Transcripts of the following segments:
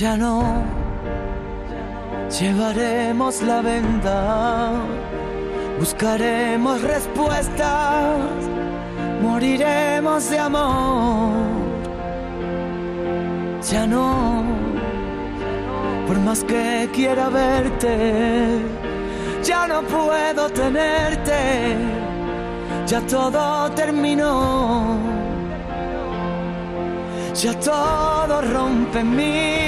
Ya no llevaremos la venda, buscaremos respuestas, moriremos de amor. Ya no, por más que quiera verte, ya no puedo tenerte, ya todo terminó. Ya todo rompe en mí,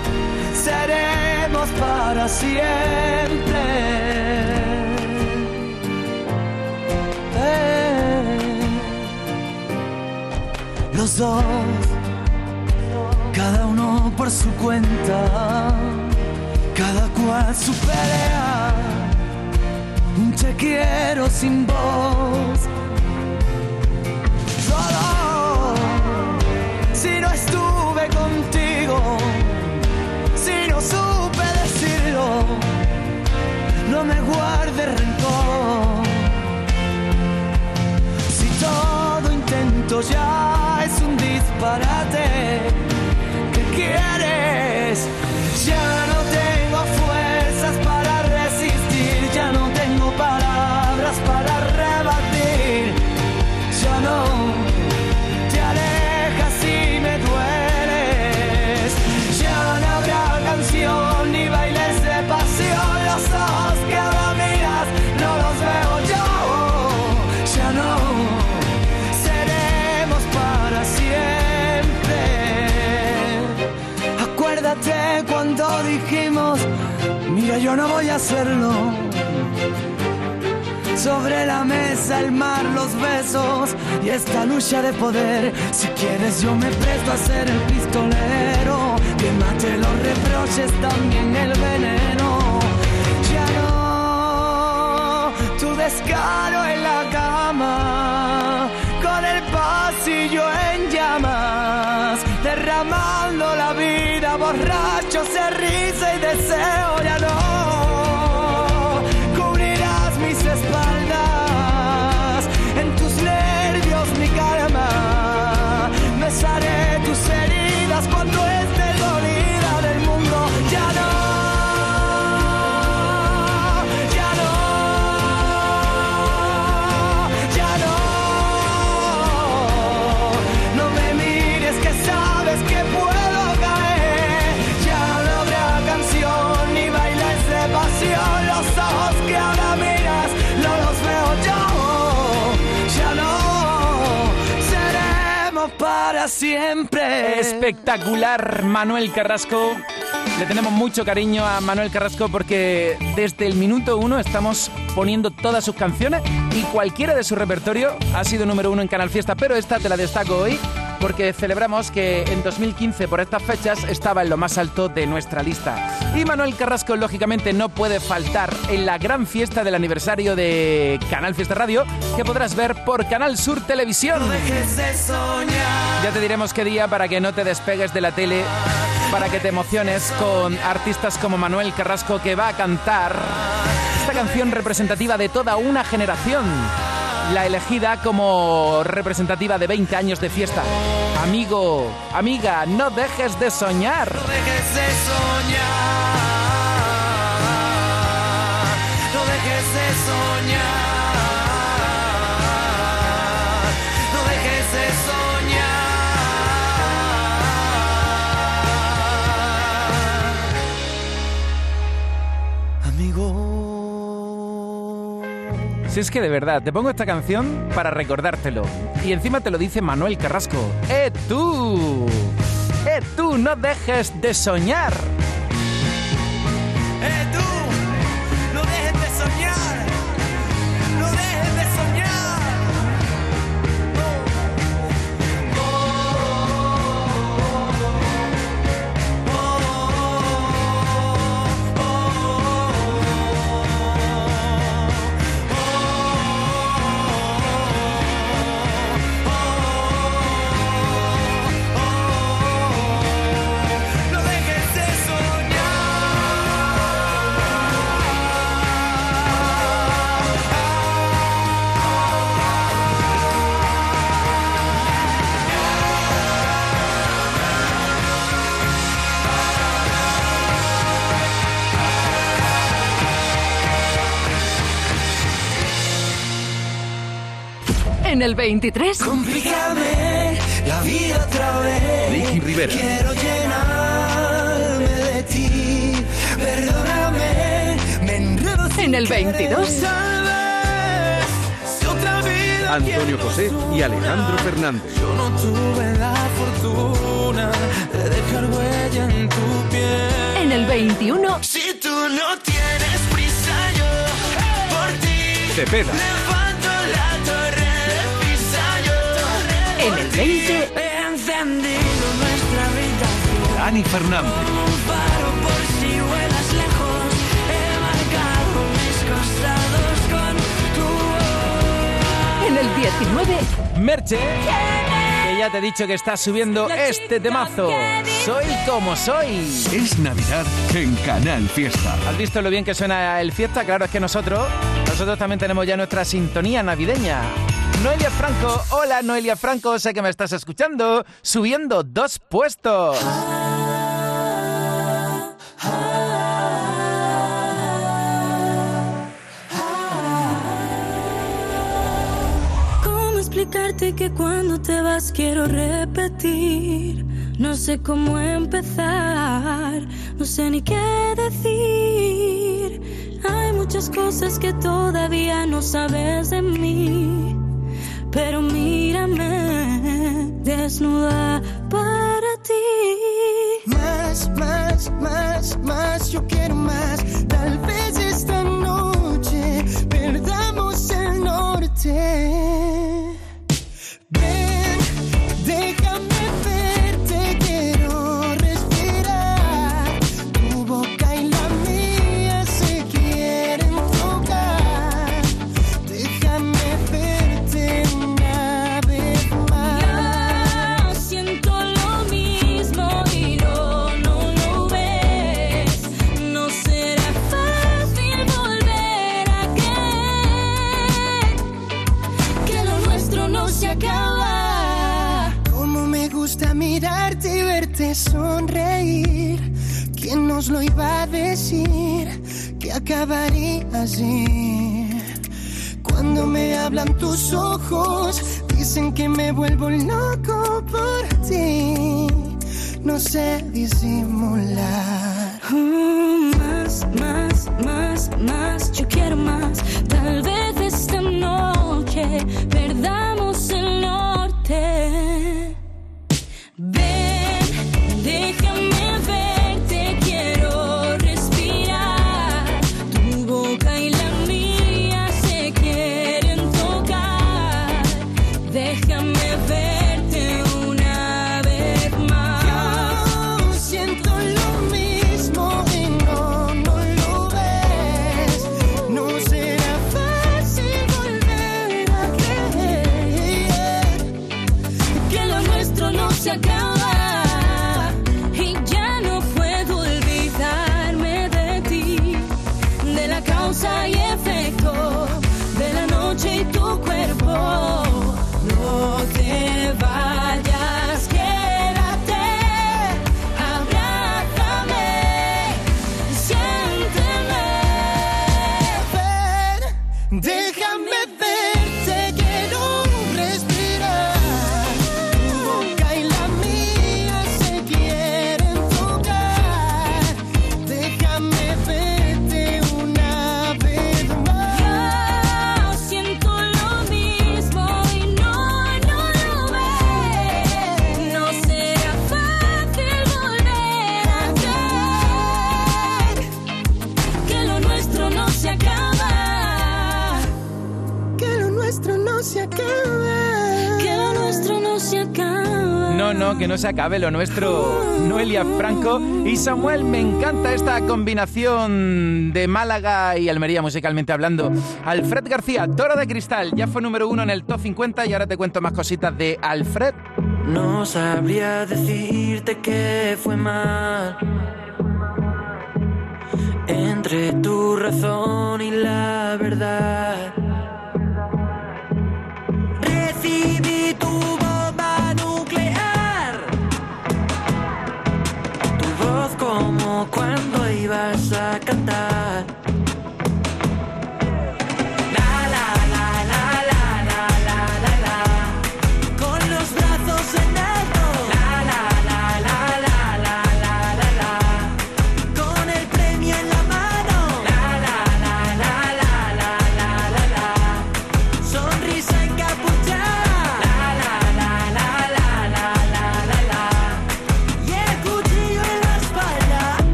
seremos para siempre. Eh. Los dos, cada uno por su cuenta, cada cual su pelea. Un te quiero sin voz. Solo si no estuve contigo, me guarde rencor. Si todo intento ya es un disparate, hacerlo. Sobre la mesa el mar, los besos y esta lucha de poder. Si quieres yo me presto a ser el pistolero que mate los reproches, también el veneno. Ya no, tu descaro en la cama, con el pasillo en llamas, derramando la vida, borrachos de risa y deseo. Ya siempre. Espectacular, Manuel Carrasco. Le tenemos mucho cariño a Manuel Carrasco porque desde el minuto uno estamos poniendo todas sus canciones y cualquiera de su repertorio ha sido número uno en Canal Fiesta, pero esta te la destaco hoy porque celebramos que en 2015 por estas fechas estaba en lo más alto de nuestra lista. Y Manuel Carrasco lógicamente no puede faltar en la gran fiesta del aniversario de Canal Fiesta Radio que podrás ver por Canal Sur Televisión. Ya te diremos qué día para que no te despegues de la tele, para que te emociones con artistas como Manuel Carrasco que va a cantar esta canción representativa de toda una generación. La elegida como representativa de 20 años de fiesta. Amigo, amiga, no dejes de soñar. No dejes de soñar. No dejes de soñar. Si es que de verdad, te pongo esta canción para recordártelo. Y encima te lo dice Manuel Carrasco. ¡Eh tú! ¡Eh tú! ¡No dejes de soñar! ¡Eh tú! En el 23. Complícame la vida otra vez. Ricky Rivera. Quiero llenarme de ti. Perdóname, me enredo En el querer. 22. Tal vez, si otra vida Antonio José y Alejandro Fernández. Yo no tuve la fortuna de dejar huella en tu piel. En el 21. Si tú no tienes prisa, yo por ti Cepeda. 20. he encendido nuestra habitación. Dani Fernández. Un faro por si vuelas lejos. He marcado mis costados con tu voz. En el 19. Merche, que ya te he dicho que está subiendo este temazo. Soy como soy. Es Navidad en Canal Fiesta. ¿Has visto lo bien que suena el fiesta? Claro, es que nosotros, nosotros también tenemos ya nuestra sintonía navideña. Noelia Franco, hola Noelia Franco, sé que me estás escuchando, subiendo dos puestos. ¿Cómo explicarte que cuando te vas quiero repetir? No sé cómo empezar, no sé ni qué decir. Hay muchas cosas que todavía no sabes de mí. Pero mírame, desnuda para ti. Más, más, más, más, yo quiero más. Nos lo iba a decir? Que acabaría así. Cuando me hablan tus ojos, dicen que me vuelvo loco por ti. No sé disimular. Mm, más, más, más, más, yo quiero más. Tal vez esta noche perdamos se acabe lo nuestro. Noelia Franco y Samuel, me encanta esta combinación de Málaga y Almería musicalmente hablando. Alfred García, Toro de Cristal, ya fue número uno en el top 50 y ahora te cuento más cositas de Alfred. No sabría decirte que fue mal entre tu razón y la verdad. Recibí tu bomba vas a cantar.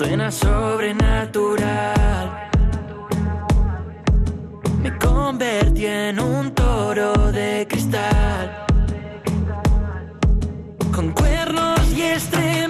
Suena sobrenatural. Me convertí en un toro de cristal. Con cuernos y estrellas.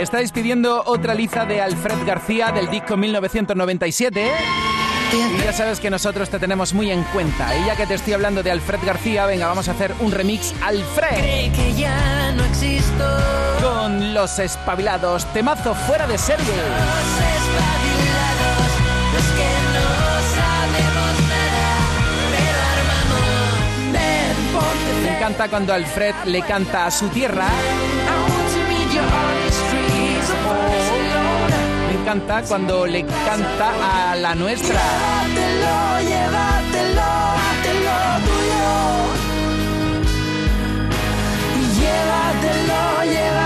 Estáis pidiendo otra liza de Alfred García del disco 1997. Y ya sabes que nosotros te tenemos muy en cuenta. Y ya que te estoy hablando de Alfred García, venga, vamos a hacer un remix Alfred que ya no existo. con los espabilados. Temazo fuera de serie. Los espabilados, los que no sabemos nada, pero armamos. Ven, ponte Me encanta cuando Alfred le canta a su tierra. Encanta cuando le canta a la nuestra. Llévatelo, llévatelo, hátelo tuyo. Llévatelo, llévatelo,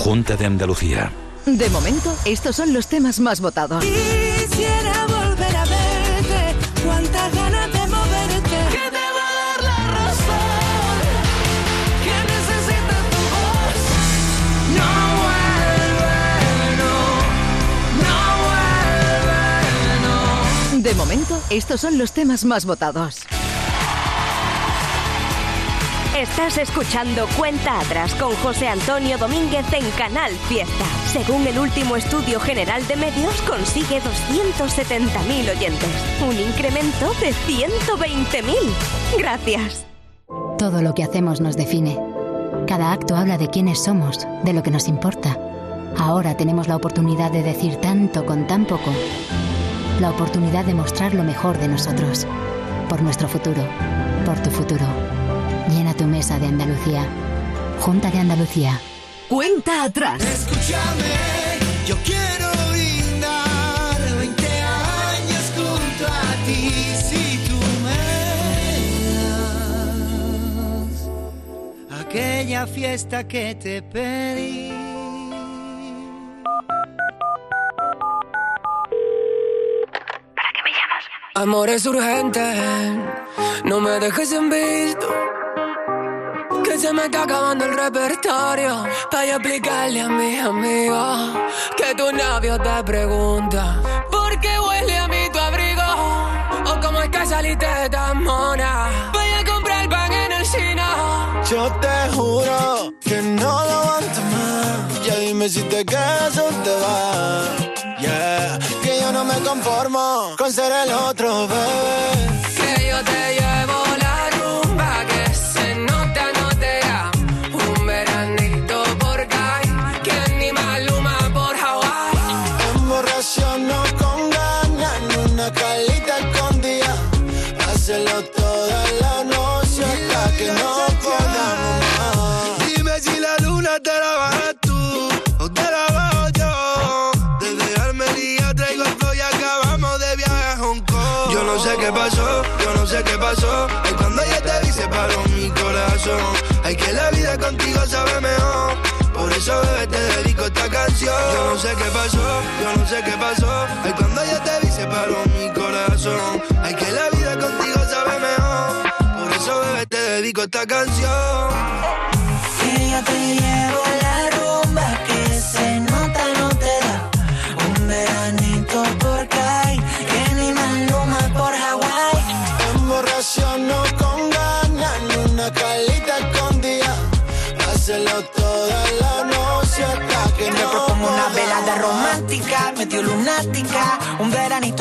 Junta de Andalucía. De momento, estos son los temas más votados. Quisiera volver a verte, cuántas ganas de moverte. Que te va a dar la razón, que necesita tu voz. No vuelve, no, no vuelve, no. De momento, estos son los temas más votados. Estás escuchando Cuenta Atrás con José Antonio Domínguez en Canal Fiesta. Según el último estudio general de medios, consigue 270.000 oyentes. Un incremento de 120.000. Gracias. Todo lo que hacemos nos define. Cada acto habla de quiénes somos, de lo que nos importa. Ahora tenemos la oportunidad de decir tanto con tan poco. La oportunidad de mostrar lo mejor de nosotros. Por nuestro futuro. Por tu futuro tu mesa de Andalucía. Junta de Andalucía. Cuenta atrás. Escúchame, yo quiero brindar 20 años junto a ti si tú me das aquella fiesta que te pedí. ¿Para qué me llamas? Amor es urgente, no me dejes en visto. Se me está acabando el repertorio. Para explicarle a mis amigos que tu novio te pregunta: ¿Por qué huele a mí tu abrigo? O cómo es que saliste tan mona. Voy a comprar pan en el chino. Yo te juro que no lo aguanto más. Ya dime si te quedas o te vas. Yeah, que yo no me conformo con ser el otro, bebé. Que no podamos más. Dime si la luna te la bajas tú o te la bajo yo. Desde Almería traigo el y acabamos de viaje a Hong Kong. Yo no sé qué pasó, yo no sé qué pasó. Ay, cuando ella te vi se paró mi corazón. Ay, que la vida contigo sabe mejor. Por eso, bebé, te dedico esta canción. Yo no sé qué pasó, yo no sé qué pasó. Ay, cuando ella te vi se paró mi corazón. Ay, que la dedico esta canción. Que yo te llevo la rumba, que se nota, no te da un veranito por Cali, que ni Maluma por Hawaii. Emborraciono con ganas en una calita escondida. Hacerlo toda la noche hasta que Me no propongo una velada romántica, medio lunática, un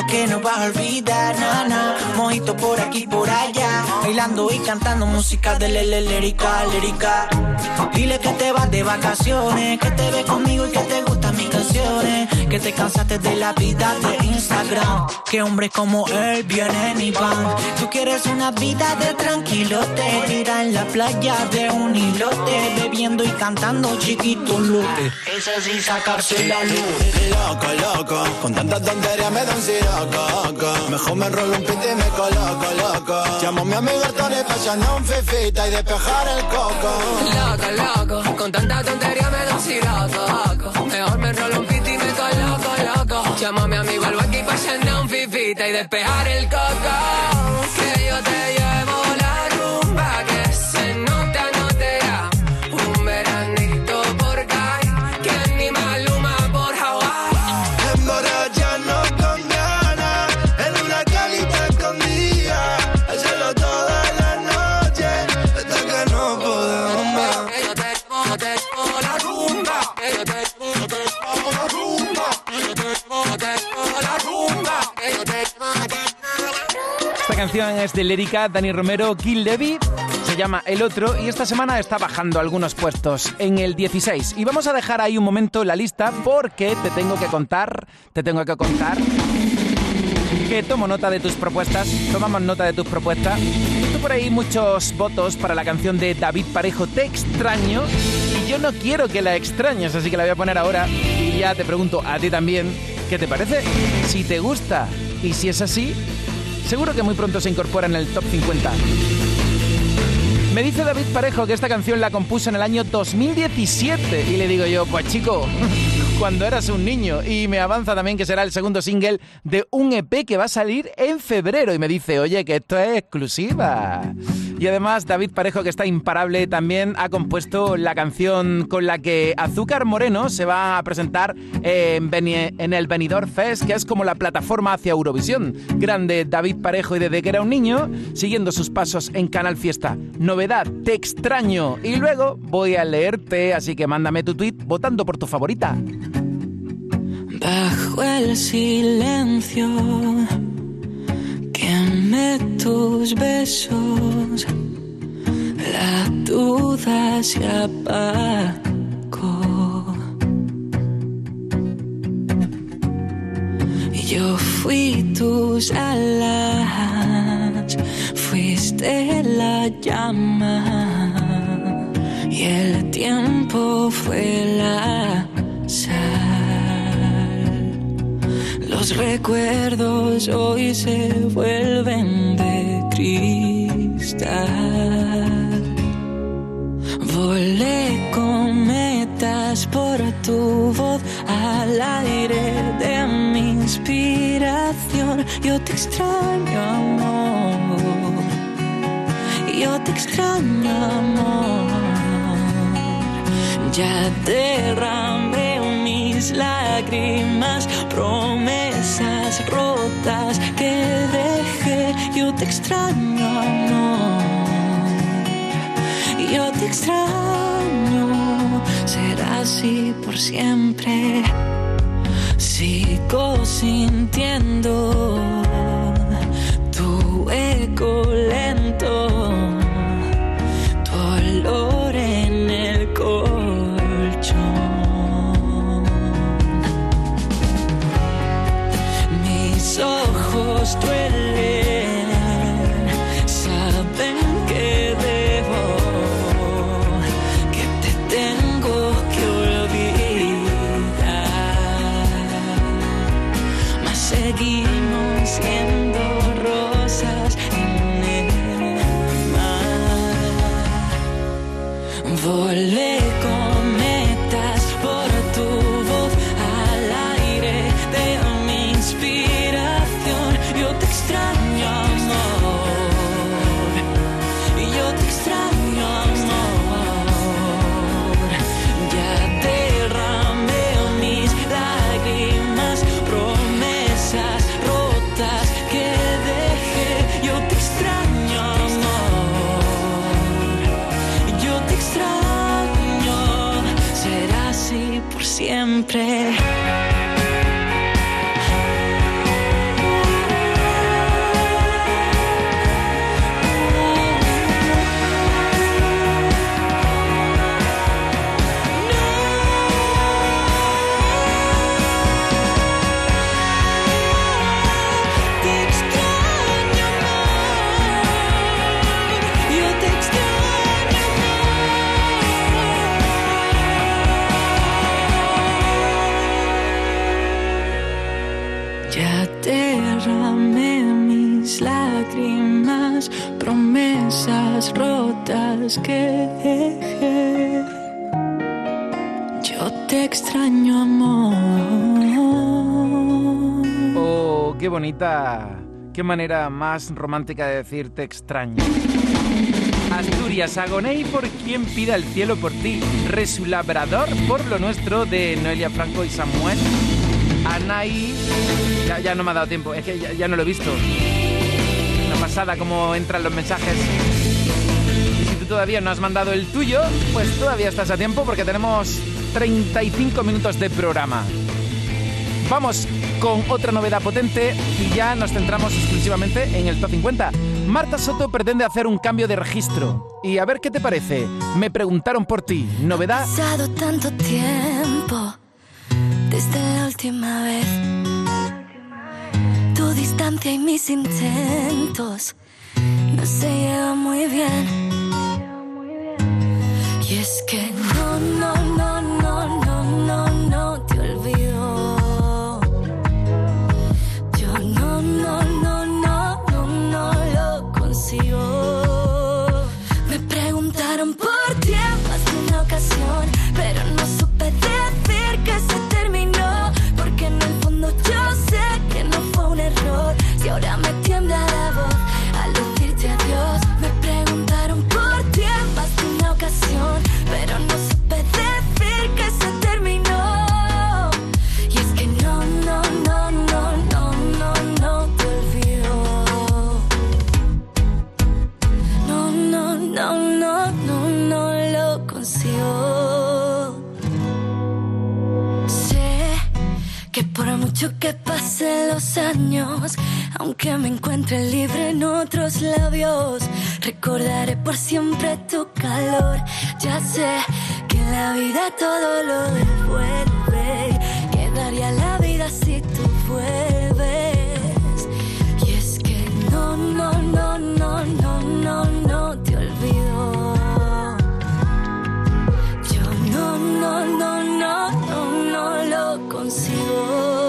que no vas a olvidar, nana. Mojito por aquí, por allá, bailando y cantando música de lele lérica. Dile que te vas de vacaciones, que te ves conmigo y que te gustan mis canciones, que te cansaste de la vida de Instagram, que hombres como él vienen y van. Tú quieres una vida de tranquilote, tira en la playa de un hilote, bebiendo y cantando chiquito lote. Ese sin sacarse la luz. Loco, loco, con tanta tontería me da un siroco. Mejor me enrollo un pito y me coloco, loco. Llamo a mi amigo Tony pa' echarnos un fifita y despejar el coco. Loco, loco, con tanta tontería me da un siroco. Mejor me enrolo un piti y me coloco, Llamo a mi al aquí pa' echarnos un fifita y despejar el coco. Que yo te llevo es de Lérica, Dani Romero, Kill Debbie. Se llama El Otro y esta semana está bajando algunos puestos en el 16. Y vamos a dejar ahí un momento la lista porque te tengo que contar, te tengo que contar que tomo nota de tus propuestas, tomamos nota de tus propuestas. Visto por ahí muchos votos para la canción de David Parejo, Te extraño, y yo no quiero que la extrañes, así que la voy a poner ahora y ya te pregunto a ti también, ¿qué te parece? Si te gusta y si es así, seguro que muy pronto se incorpora en el top 50. Me dice David Parejo que esta canción la compuso en el año 2017 y le digo yo, pues chico, cuando eras un niño y me avanza también que será el segundo single de un EP que va a salir en febrero y me dice, oye, que esto es exclusiva. Y además David Parejo, que está imparable, también ha compuesto la canción con la que Azúcar Moreno se va a presentar en, el Benidorm Fest, que es como la plataforma hacia Eurovisión. Grande David Parejo y desde que era un niño, siguiendo sus pasos en Canal Fiesta. Novedad, te extraño. Y luego voy a leerte, así que mándame tu tweet votando por tu favorita. Bajo el silencio, quemé tus besos, la duda se apagó. Yo fui tus alas, fuiste la llama y el tiempo fue la Recuerdos hoy se vuelven de cristal. Volé con metas por tu voz al aire de mi inspiración. Yo te extraño, amor. Yo te extraño, amor. Ya derramé mis lágrimas, promesas rotas que dejé. Yo te extraño, amor. Yo te extraño. Será así por siempre. Sigo sintiendo tu eco lento, Qué manera más romántica de decir te extraño. Asturias, Agoney por quien pida el cielo por ti. Resulabrador por lo nuestro de Noelia Franco y Samuel. Anaí. Ya, ya no me ha dado tiempo, es que ya, ya no lo he visto. Una pasada cómo entran los mensajes. Y si tú todavía no has mandado el tuyo, pues todavía estás a tiempo porque tenemos 35 minutos de programa. Vamos con otra novedad potente y ya nos centramos exclusivamente en el top 50. Marta Soto pretende hacer un cambio de registro. Y a ver qué te parece. Me preguntaron por ti. Novedad. pasado tanto tiempo desde la última vez. Tu distancia y mis intentos no se llevan muy bien. Y es que no, mucho que pasen los años, aunque me encuentre libre en otros labios, recordaré por siempre tu calor. Ya sé que la vida todo lo devuelve, que daría la vida si tú vuelves. Y es que no, no, no, no, no, no, no te olvido. Yo no, no, no, no, no, no lo consigo.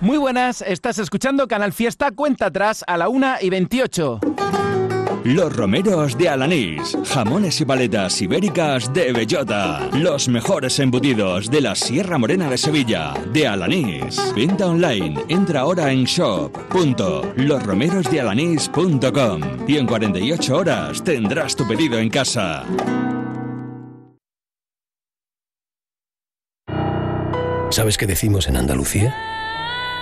Muy buenas, estás escuchando Canal Fiesta Cuenta Atrás a la 1 y 28. Los romeros de Alanís, jamones y paletas ibéricas de bellota, los mejores embutidos de la Sierra Morena de Sevilla, de Alanís. Venta online, entra ahora en shop.losromerosdealanís.com y en 48 horas tendrás tu pedido en casa. ¿Sabes qué decimos en Andalucía?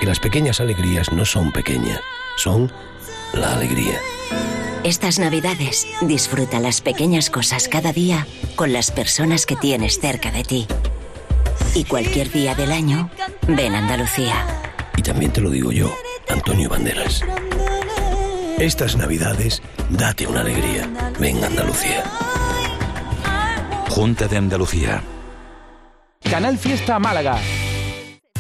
Que las pequeñas alegrías no son pequeñas, son la alegría. Estas navidades disfruta las pequeñas cosas cada día con las personas que tienes cerca de ti. Y cualquier día del año, ven a Andalucía. Y también te lo digo yo, Antonio Banderas. Estas navidades, date una alegría. Ven a Andalucía. Junta de Andalucía. Canal Fiesta Málaga.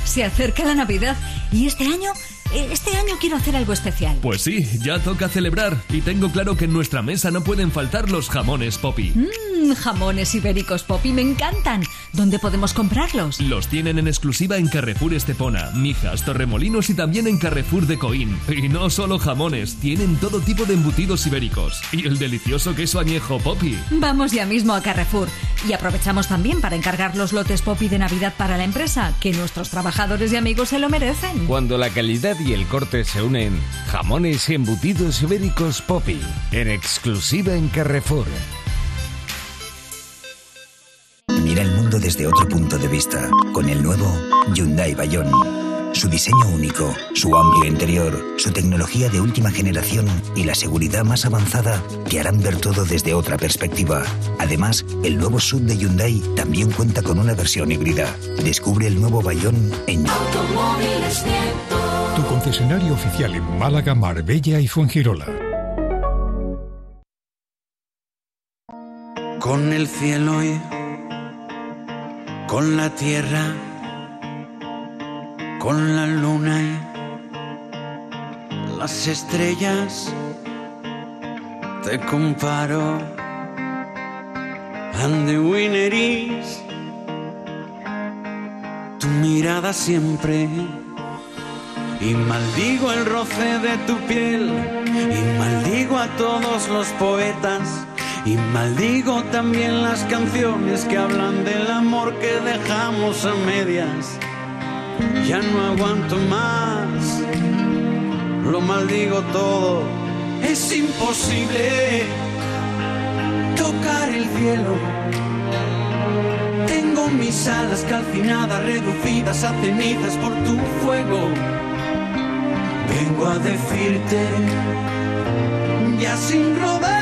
Se acerca la Navidad y este año, eh, este año quiero hacer algo especial. Pues sí, ya toca celebrar y tengo claro que en nuestra mesa no pueden faltar los jamones Poppy. Mmm, jamones ibéricos Poppy me encantan. ¿Dónde podemos comprarlos? Los tienen en exclusiva en Carrefour Estepona, Mijas, Torremolinos y también en Carrefour de Coín. Y no solo jamones, tienen todo tipo de embutidos ibéricos. Y el delicioso queso añejo Poppy. Vamos ya mismo a Carrefour. Y aprovechamos también para encargar los lotes Poppy de Navidad para la empresa, que nuestros trabajadores y amigos se lo merecen. Cuando la calidad y el corte se unen, jamones y embutidos ibéricos Poppy, en exclusiva en Carrefour. Mira el mundo desde otro punto de vista con el nuevo Hyundai Bayon. Su diseño único, su amplio interior, su tecnología de última generación y la seguridad más avanzada te harán ver todo desde otra perspectiva. Además, el nuevo sub de Hyundai también cuenta con una versión híbrida. Descubre el nuevo Bayon en Tu concesionario oficial en Málaga, Marbella y Fuengirola. Con el cielo y con la tierra, con la luna y las estrellas, te comparo. And the winner is tu mirada siempre. Y maldigo el roce de tu piel, y maldigo a todos los poetas, y maldigo también las canciones que hablan del amor que dejamos a medias. Ya no aguanto más, lo maldigo todo, es imposible tocar el cielo. Tengo mis alas calcinadas, reducidas a cenizas por tu fuego. Vengo a decirte, ya sin rodeos,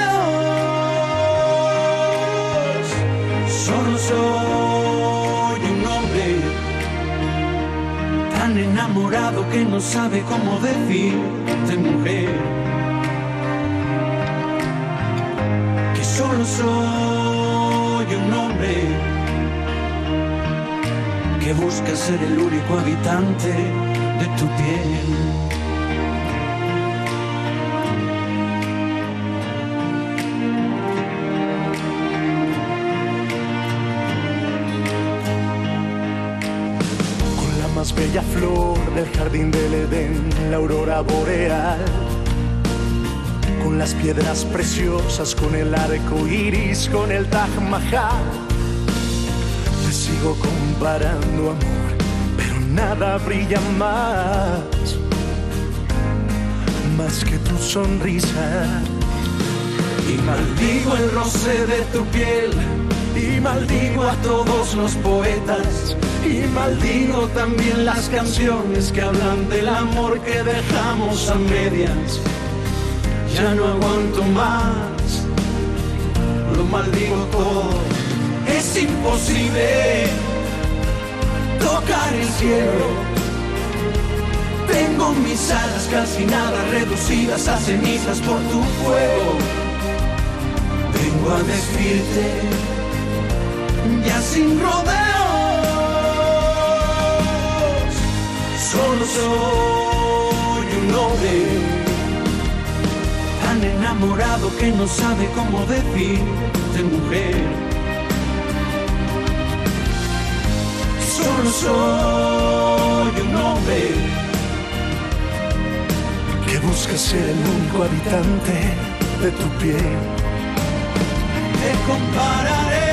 solo soy un hombre tan enamorado que no sabe cómo decirte mujer. Que solo soy un hombre que busca ser el único habitante de tu piel. Bella flor del jardín del Edén, la aurora boreal. Con las piedras preciosas, con el arco iris, con el Taj Mahal. Te sigo comparando, amor, pero nada brilla más, más que tu sonrisa. Y maldigo el roce de tu piel, y maldigo a todos los poetas, y maldigo también las canciones que hablan del amor que dejamos a medias. Ya no aguanto más, lo maldigo todo. Es imposible tocar el cielo. Tengo mis alas casi nada reducidas a cenizas por tu fuego. A decirte, ya sin rodeos, solo soy un hombre tan enamorado que no sabe cómo decir de mujer. Solo soy un hombre que busca ser el único habitante de tu piel. Te compararé,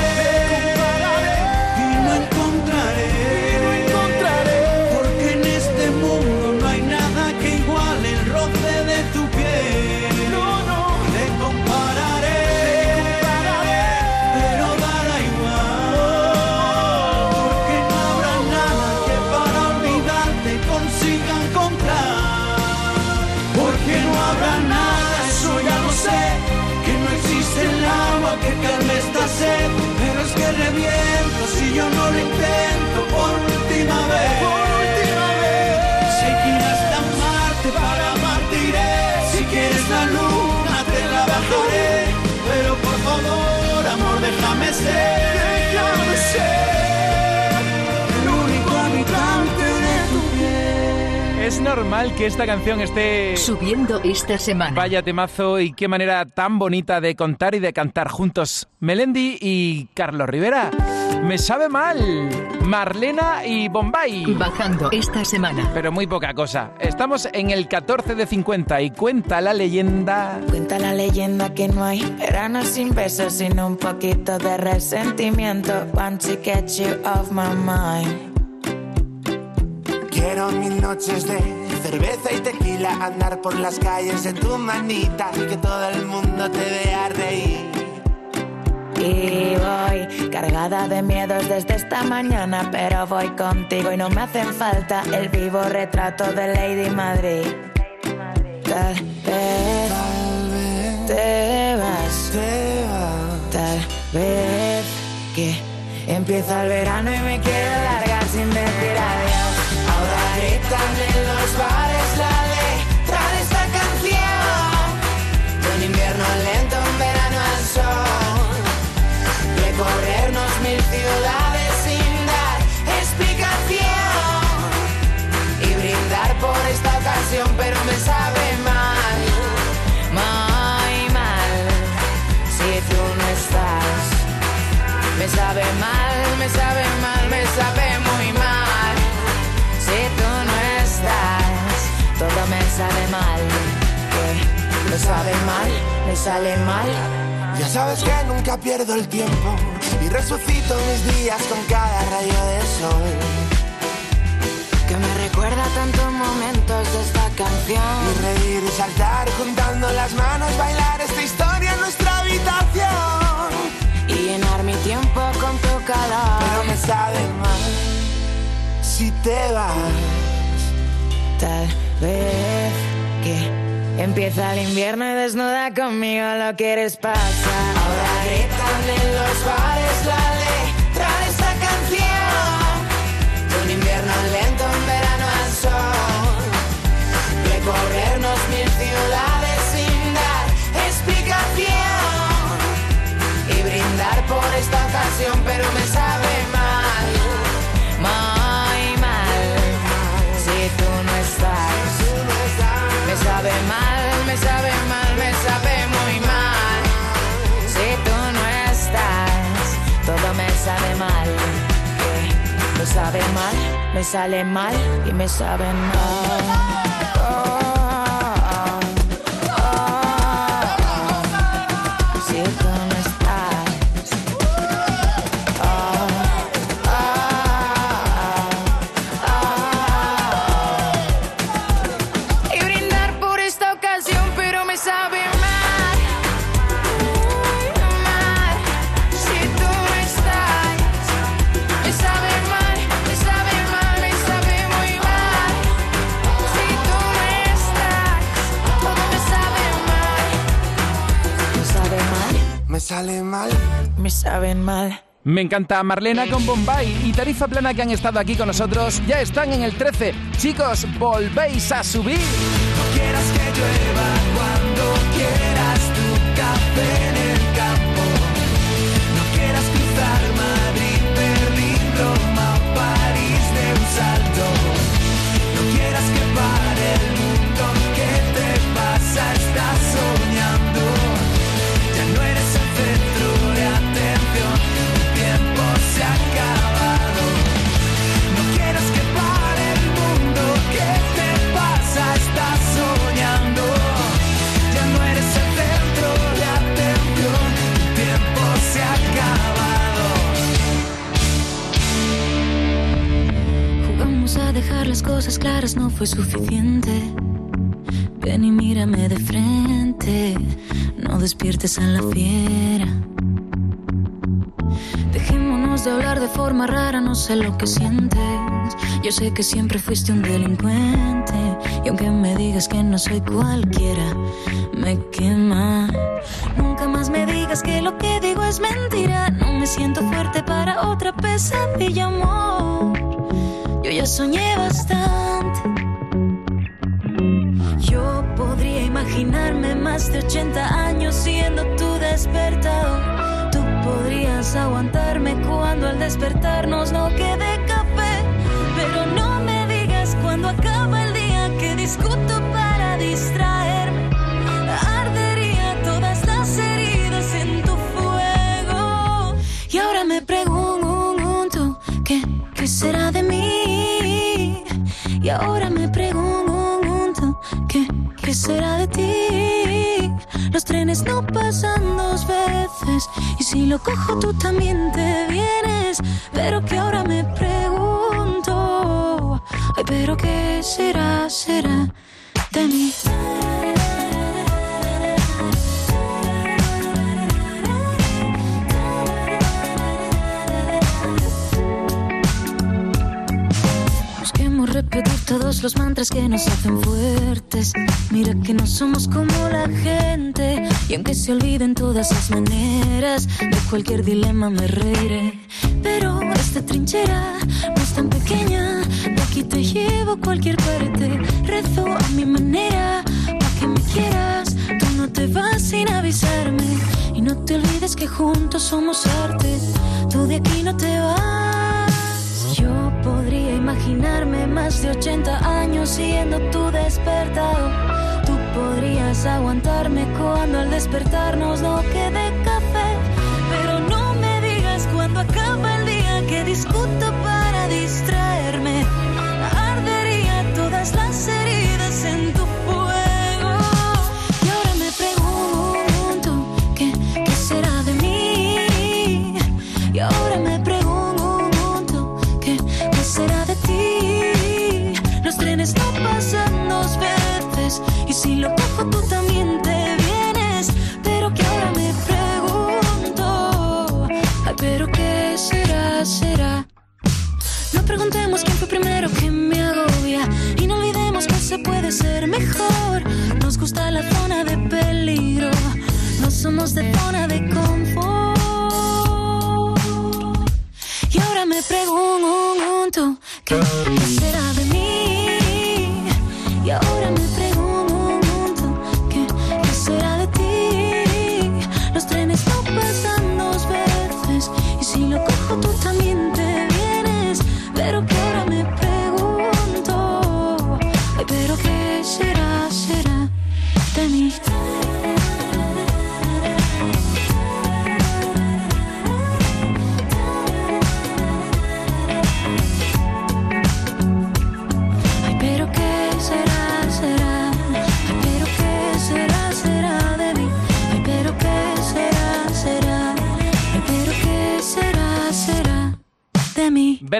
y no Es normal que esta canción esté subiendo esta semana. Vaya temazo y qué manera tan bonita de contar y de cantar juntos Melendi y Carlos Rivera. Me sabe mal. Marlena y Bombay. Bajando esta semana. Pero muy poca cosa. Estamos en el 14 de 50 y cuenta la leyenda. Cuenta la leyenda que no hay verano sin besos, sin un poquito de resentimiento. Want to get you off my mind. Quiero mil noches de cerveza y tequila, andar por las calles en tu manita, que todo el mundo te vea reír. Y voy cargada de miedos desde esta mañana, pero voy contigo y no me hacen falta el vivo retrato de Lady Madrid. Tal vez te vas, tal vez que empieza el verano y me quiero largar sin decir adiós. Gritan en los bares la letra de esta canción. Un invierno lento, un verano al sol. Recorrernos mil ciudades sin dar explicación. Y brindar por esta ocasión, pero me sabe mal. Muy mal si tú no estás. Me sabe mal, me sabe mal, me sabe mal. Sabe mal. Que me sabe mal, me sale mal. Ya sabes que nunca pierdo el tiempo y resucito mis días con cada rayo de sol. Que me recuerda tantos momentos de esta canción. Y reír y saltar juntando las manos, bailar esta historia en nuestra habitación. Y llenar mi tiempo con tu calor. Pero me sabe mal si te vas. Tal vez que empieza el invierno y desnuda conmigo lo quieres pasar. Ahora gritan en los bares la letra de esta canción. Un invierno lento, un verano al sol. Recorrernos mil ciudades sin dar explicación. Y brindar por esta ocasión, pero me sabe sabe mal, me sale mal y me sabe mal. Saben mal. Me encanta Marlena con Bombay y Tarifa Plana que han estado aquí con nosotros. Ya están en el 13. Chicos, volvéis a subir. No quieras que llueva cuando quieras tu café en el campo. No quieras cruzar Madrid, Berlín, Roma París de un salto. No quieras que pare el mundo. ¿Qué te pasa? Estás dejar las cosas claras, no fue suficiente. Ven y mírame de frente, no despiertes a la fiera. Dejémonos de hablar de forma rara, no sé lo que sientes. Yo sé que siempre fuiste un delincuente. Y aunque me digas que no soy cualquiera, me quema. Nunca más me digas que lo que digo es mentira. No me siento fuerte para otra pesadilla, amor. Yo ya soñé bastante. Yo podría imaginarme más de 80 años siendo tu despertador. Tú podrías aguantarme cuando al despertarnos no quede café. Pero no me digas cuando acaba el día que discuto Y ahora me pregunto, ¿qué, qué será de ti? Los trenes no pasan dos veces y si lo cojo tú también te vienes. Pero que ahora me pregunto, ay, pero qué será, será de mí. Repetir todos los mantras que nos hacen fuertes. Mira que no somos como la gente. Y aunque se olviden todas las maneras, de cualquier dilema me reiré. Pero esta trinchera no es tan pequeña. De aquí te llevo a cualquier parte. Rezo a mi manera, pa' que me quieras. Tú no te vas sin avisarme. Y no te olvides que juntos somos arte. Tú de aquí no te vas. Imaginarme más de 80 años siendo tu despertador. Tú podrías aguantarme cuando al despertarnos no quede café. Pero no me digas cuando acaba el día que discuto para distraerme. Será. No preguntemos quién fue primero que me agobia y no olvidemos que se puede ser mejor. Nos gusta la zona de peligro, no somos de zona de confort. Y ahora me pregunto, ¿qué, qué será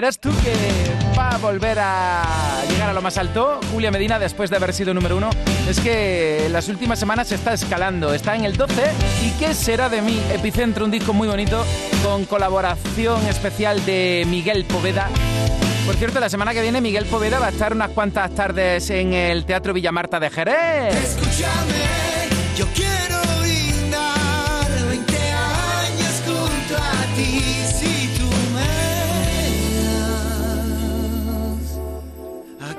Verás tú que va a volver a llegar a lo más alto Julia Medina después de haber sido número uno. Es que en las últimas semanas se está escalando, está en el 12 y ¿qué será de mí? Epicentro, un disco muy bonito con colaboración especial de Miguel Poveda. Por cierto, la semana que viene Miguel Poveda va a estar unas cuantas tardes en el Teatro Villamarta de Jerez. Escúchame, yo quiero brindar 20 años junto a ti.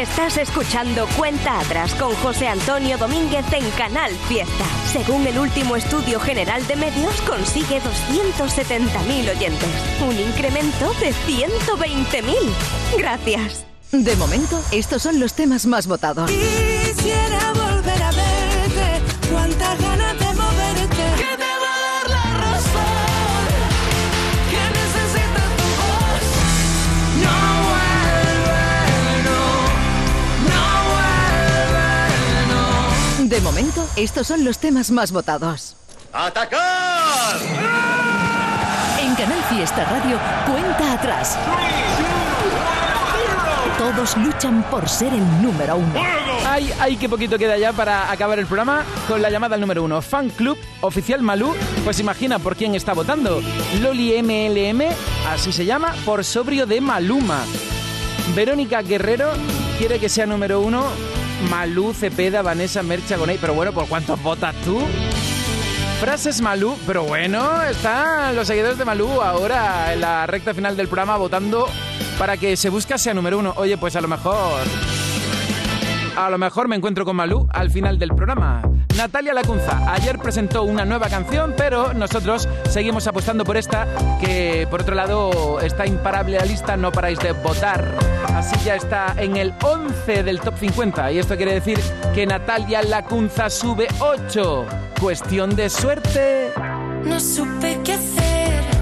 Estás escuchando Cuenta Atrás con José Antonio Domínguez en Canal Fiesta. Según el último estudio general de medios, consigue 270.000 oyentes. Un incremento de 120.000. Gracias. De momento, estos son los temas más votados. Momento, estos son los temas más votados. ¡Atacar! En Canal Fiesta Radio, cuenta atrás. Todos luchan por ser el número uno. Ay, ay, qué poquito queda ya para acabar el programa con la llamada al número uno. Fan Club Oficial Malú, pues imagina por quién está votando. Loli MLM, así se llama, por sobrio de Maluma. Verónica Guerrero quiere que sea número uno. Malú, Cepeda, Vanessa, Mercha, Gonay. Pero bueno, ¿por cuántos votas tú? Frases Malú, pero bueno, están los seguidores de Malú ahora en la recta final del programa votando para que se busca sea número uno. Oye, pues a lo mejor. A lo mejor me encuentro con Malú al final del programa. Natalia Lacunza ayer presentó una nueva canción, pero nosotros seguimos apostando por esta, que por otro lado está imparable la lista, no paráis de votar. Así ya está en el 11 del top 50 y esto quiere decir que Natalia Lacunza sube 8. Cuestión de suerte. No supe qué hacer.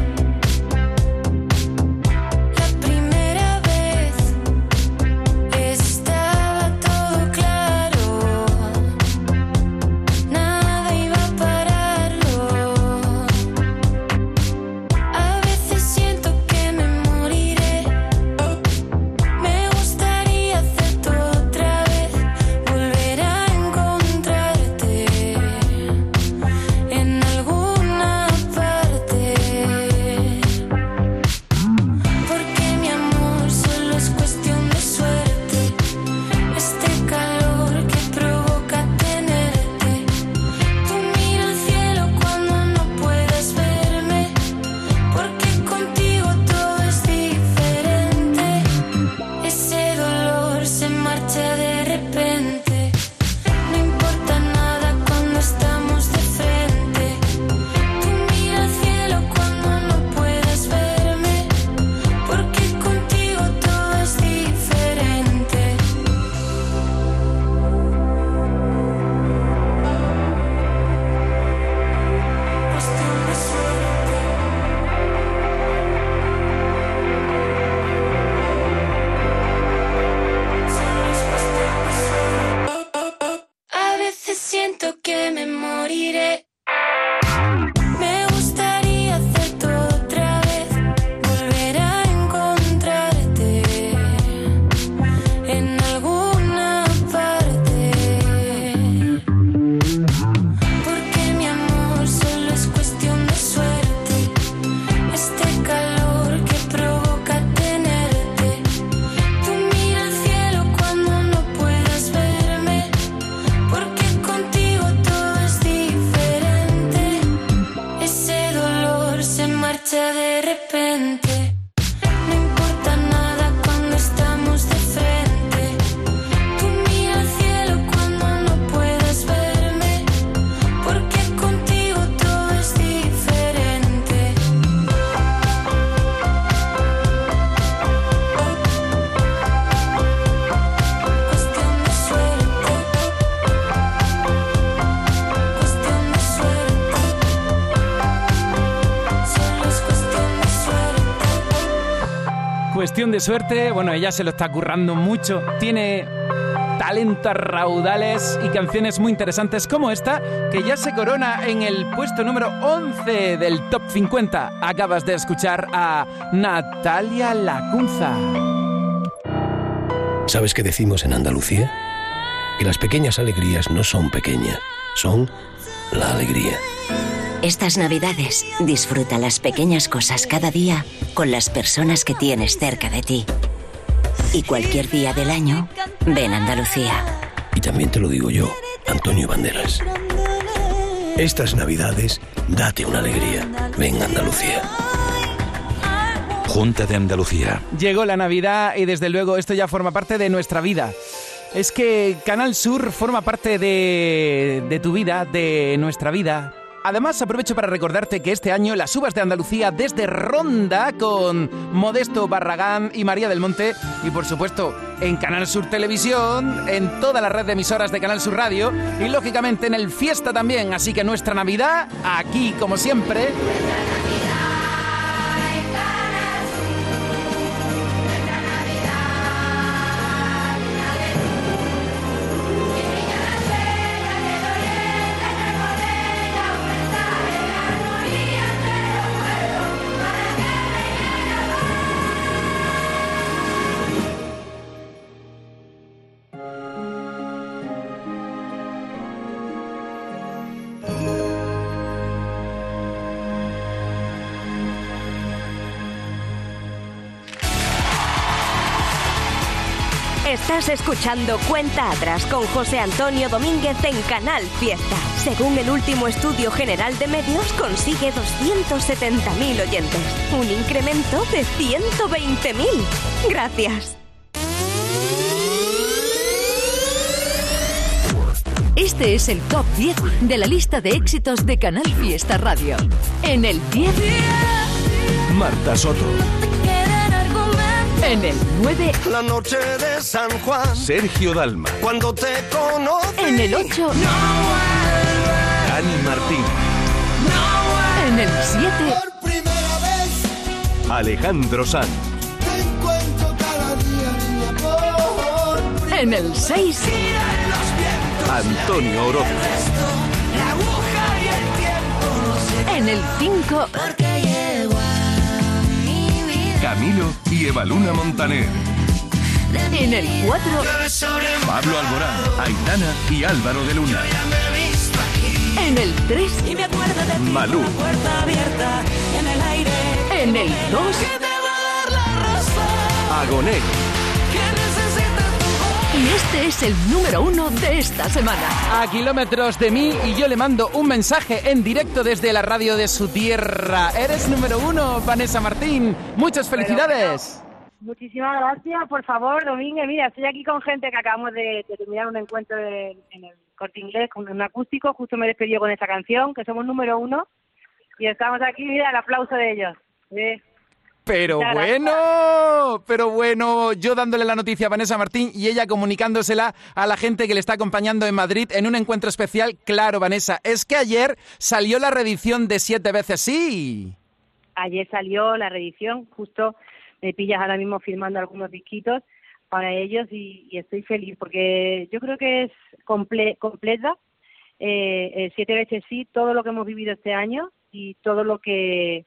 Suerte. Bueno, ella se lo está currando mucho. Tiene talentos raudales y canciones muy interesantes como esta, que ya se corona en el puesto número 11 del Top 50. Acabas de escuchar a Natalia Lacunza. ¿Sabes qué decimos en Andalucía? Que las pequeñas alegrías no son pequeñas, son la alegría. Estas navidades disfruta las pequeñas cosas cada día con las personas que tienes cerca de ti. Y cualquier día del año, ven a Andalucía. Y también te lo digo yo, Antonio Banderas. Estas navidades, date una alegría. Ven a Andalucía. Junta de Andalucía. Llegó la Navidad y desde luego esto ya forma parte de nuestra vida. Es que Canal Sur forma parte de, de tu vida, de nuestra vida. Además, aprovecho para recordarte que este año las uvas de Andalucía desde Ronda con Modesto Barragán y María del Monte y por supuesto en Canal Sur Televisión, en toda la red de emisoras de Canal Sur Radio y lógicamente en el Fiesta también. Así que nuestra Navidad, aquí como siempre. Estás escuchando Cuenta Atrás con José Antonio Domínguez en Canal Fiesta. Según el último estudio general de medios, consigue 270.000 oyentes. Un incremento de 120.000. Gracias. Este es el top 10 de la lista de éxitos de Canal Fiesta Radio. En el 10, Marta Soto. En el 9, La noche de San Juan, Sergio Dalma. cuando te conocí. en el 8, Dani Martín. en el 7, Por primera vez Alejandro Sanz. te encuentro cada día, niña, por en el 6, Antonio Oroz. la aguja y el tiempo. en el 5, Camilo y Evaluna Montaner. en el 4, Pablo Alborán, Aitana y Álvaro de Luna. en el 3, Malú. en el 2, Agoné. Y este es el número 1 de esta semana. A kilómetros de mí y yo le mando un mensaje en directo desde la radio de su tierra. Eres número uno, Vanessa Martín. Muchas felicidades. Muchísimas gracias, por favor, Domínguez. Mira, estoy aquí con gente que acabamos de, de terminar un encuentro de- en el corte inglés con un acústico. Justo me despidió con esta canción, que somos número uno. Y estamos aquí, mira, el aplauso de ellos. Sí. Pero bueno, pero bueno, yo dándole la noticia a Vanessa Martín y ella comunicándosela a la gente que le está acompañando en Madrid en un encuentro especial. Claro, Vanessa, es que ayer salió la reedición de Siete veces sí. Ayer salió la reedición, justo me pillas ahora mismo filmando algunos disquitos para ellos y, y estoy feliz porque yo creo que es comple- completa. Eh, eh, siete veces sí, todo lo que hemos vivido este año y todo lo que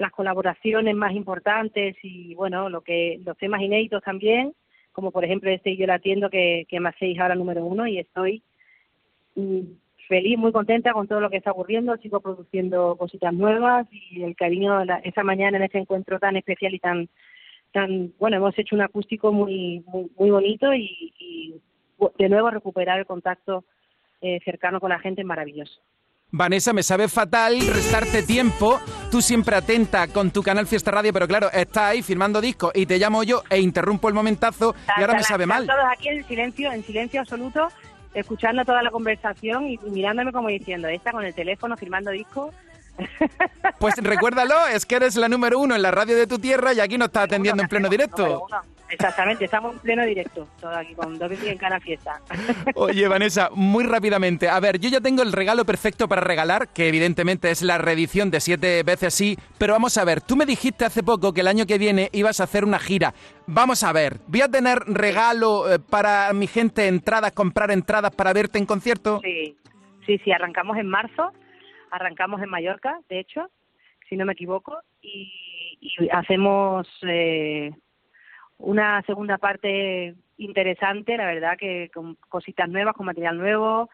las colaboraciones más importantes y bueno, lo que los temas inéditos también, como por ejemplo este yo la atiendo que, que me hacéis ahora número uno y estoy mm, feliz, muy contenta con todo lo que está ocurriendo, sigo produciendo cositas nuevas y el cariño la- esa mañana en este encuentro tan especial y tan tan bueno, hemos hecho un acústico muy muy, muy bonito y, y de nuevo recuperar el contacto eh, cercano con la gente es maravilloso. Vanessa, me sabe fatal restarte tiempo. Tú siempre atenta con tu canal Fiesta Radio, pero claro, estás ahí firmando discos y te llamo yo e interrumpo el momentazo y ahora me sabe mal. todos aquí en silencio, en silencio absoluto, escuchando toda la conversación y, y mirándome como diciendo, esta con el teléfono firmando discos. Pues recuérdalo, es que eres la número uno en la radio de tu tierra y aquí nos estás atendiendo en pleno directo. Exactamente, estamos en pleno directo, todo aquí con Doble en Canal Fiesta. Oye, Vanessa, muy rápidamente. A ver, yo ya tengo el regalo perfecto para regalar, que evidentemente es la reedición de siete veces sí, pero vamos a ver, tú me dijiste hace poco que el año que viene ibas a hacer una gira. Vamos a ver, ¿voy a tener regalo eh, para mi gente, entradas, comprar entradas para verte en concierto? Sí, sí, sí, arrancamos en marzo, arrancamos en Mallorca, de hecho, si no me equivoco, y, y hacemos... Eh, una segunda parte interesante, la verdad, que con cositas nuevas, con material nuevo,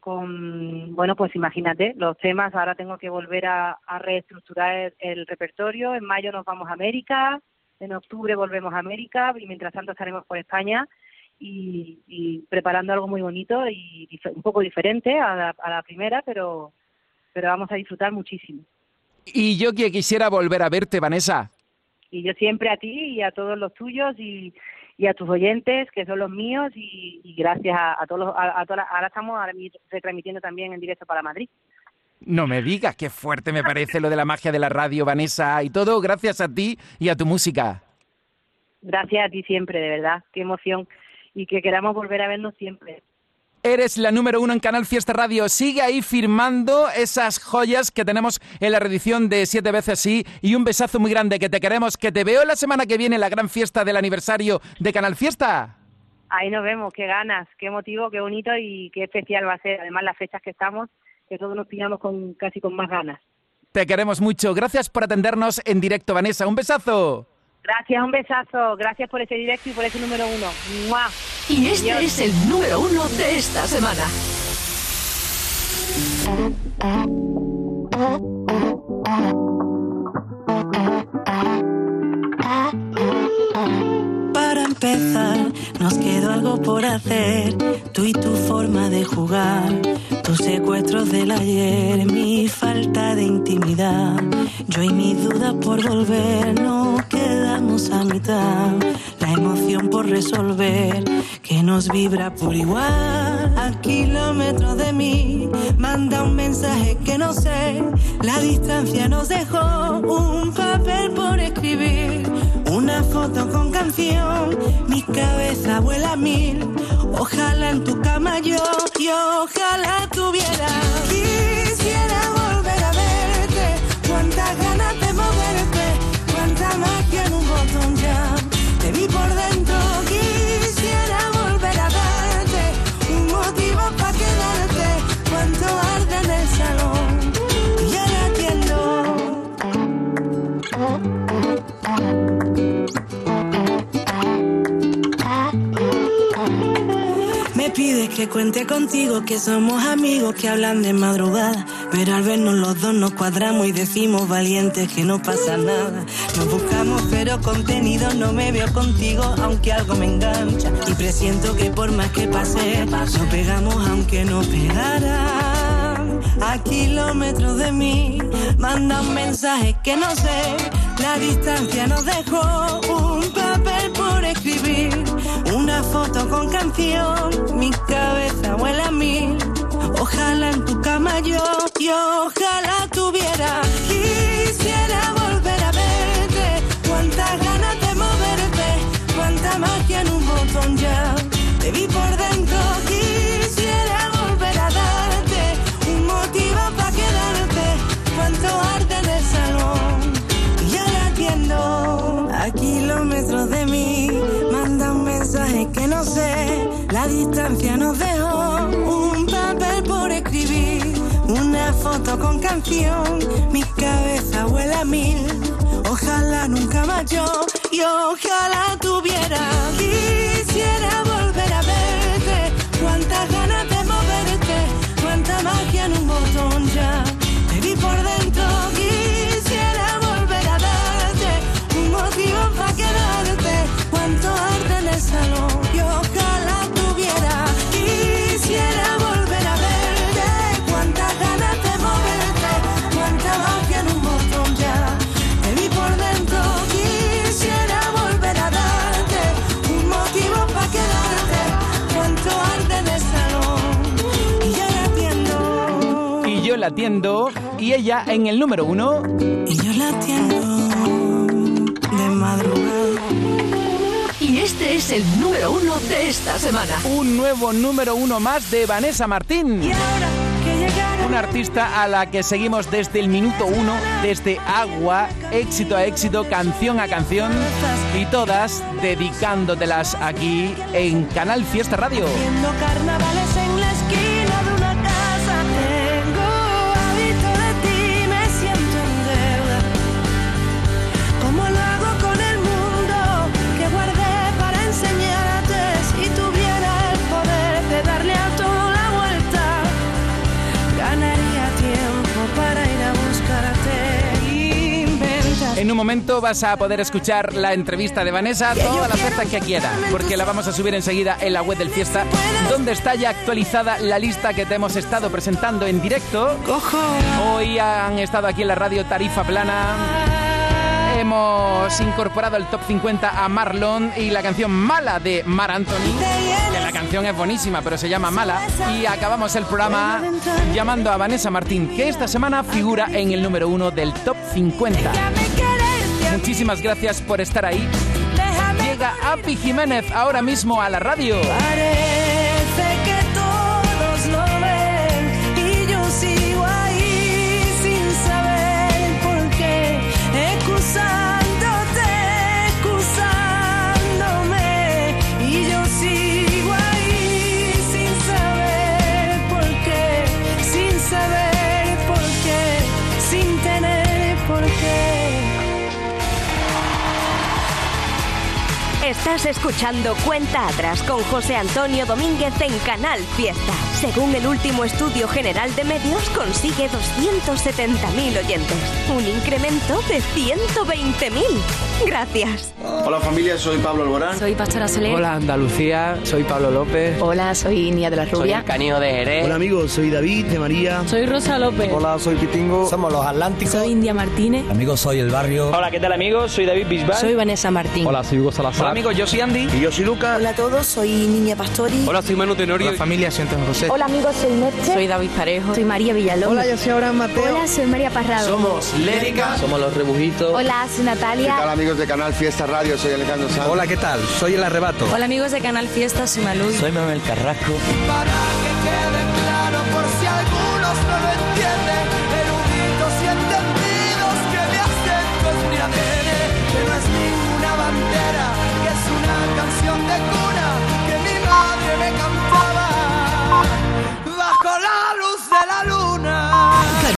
con, bueno, pues imagínate, los temas, ahora tengo que volver a, reestructurar el, repertorio, en mayo nos vamos a América, en octubre volvemos a América y mientras tanto estaremos por España y, preparando algo muy bonito y un poco diferente a la, a la primera, pero, pero vamos a disfrutar muchísimo. Y yo que quisiera volver a verte, Vanessa, y yo siempre a ti y a todos los tuyos y, y a tus oyentes, que son los míos, y, gracias a, todos los, a, ahora estamos retransmitiendo también en directo para Madrid. No me digas, qué fuerte me parece lo de la magia de la radio, Vanessa, y todo gracias a ti y a tu música. Gracias a ti siempre, de verdad, qué emoción, y que queramos volver a vernos siempre. Eres la número uno en Canal Fiesta Radio. Sigue ahí firmando esas joyas que tenemos en la reedición de Siete veces sí. Y un besazo muy grande que te queremos, que te veo la semana que viene en la gran fiesta del aniversario de Canal Fiesta. Ahí nos vemos, qué ganas, qué motivo, qué bonito y qué especial va a ser. Además, las fechas que estamos, que todos nos pillamos con, casi con más ganas. Te queremos mucho. Gracias por atendernos en directo, Vanessa. Un besazo. Gracias, un besazo. Gracias por ese directo y por ese número uno. Y este es el número uno de esta semana. Empezar, nos quedó algo por hacer. Tú y tu forma de jugar, tus secuestros del ayer, mi falta de intimidad. Yo y mi duda por volver, no quedamos a mitad. La emoción por resolver, que nos vibra por igual. A kilómetros de mí, manda un mensaje que no sé. La distancia nos dejó un papel por escribir, una foto con canción. Mi cabeza vuela a mil. Ojalá en tu cama yo, y ojalá tuviera. Quisiera que cuente contigo, que somos amigos que hablan de madrugada. Pero al vernos los dos nos cuadramos y decimos valientes que no pasa nada. Nos buscamos pero contenido no me veo contigo aunque algo me engancha. Y presiento que por más que pase, nos pegamos aunque no pegaran. A kilómetros de mí, manda un mensaje que no sé. La distancia nos dejó un papel foto con canción, mi cabeza vuela a mí. Ojalá en tu cama yo, y ojalá tuviera. Distancia nos dejó un papel por escribir, una foto con canción, mi cabeza vuela a mil. Ojalá nunca más yo y ojalá tuviera. Quisiera Y ella en el número uno. Y yo la atiendo de madrugada. Y es el número uno de esta semana. Un nuevo número uno más de Vanessa Martín. Y ahora que llegaron Una artista a la que seguimos desde el minuto uno, desde agua, éxito a éxito, canción a canción y todas dedicándotelas aquí en Canal Fiesta Radio. Viendo carnavales En un momento vas a poder escuchar la entrevista de Vanessa todas las veces que quieras, porque la vamos a subir enseguida en la web del Fiesta, donde está ya actualizada la lista que te hemos estado presentando en directo. Hoy han estado aquí en la radio Tarifa Plana. Hemos incorporado el top 50 a Marlon y la canción Mala de Mar Anthony. Que la canción es buenísima, pero se llama Mala. Y acabamos el programa llamando a Vanessa Martín, que esta semana figura en el número uno del top 50. Muchísimas gracias por estar ahí. Llega Api Jiménez ahora mismo a la radio. Estás escuchando Cuenta Atrás con José Antonio Domínguez en Canal Fiesta. Según el último estudio general de medios, consigue 270.000 oyentes. Un incremento de 120.000. Gracias. Hola familia, soy Pablo Alborán. Soy Pastora Soler. Hola Andalucía, soy Pablo López. Hola, soy Nia de la Rubia. Canio de Jerez. Hola amigos, soy David de María. Soy Rosa López. Hola, soy Pitingo. Somos los Atlánticos. Soy India Martínez. Amigos, soy El Barrio. Hola, ¿qué tal amigos? Soy David Bisbal. Soy Vanessa Martín. Hola, soy Hugo Salazar. Hola amigos, yo soy Andy. Y yo soy Lucas. Hola a todos, soy Niña Pastori. Hola, soy Manu Tenorio. Hola familia, soy Antonio José. Hola amigos, soy Merche. Soy David Parejo. Soy María Villalón. Hola, yo soy Abraham Mateo. Hola, soy María Parrado. Somos Lérica. Somos los Rebujitos. Hola, soy Natalia. Hola amigos de Canal Fiesta Radio, soy Alejandro Sanz. Hola, ¿qué tal? Soy El Arrebato. Hola amigos de Canal Fiesta, soy Malú. Soy Manuel Carrasco. Para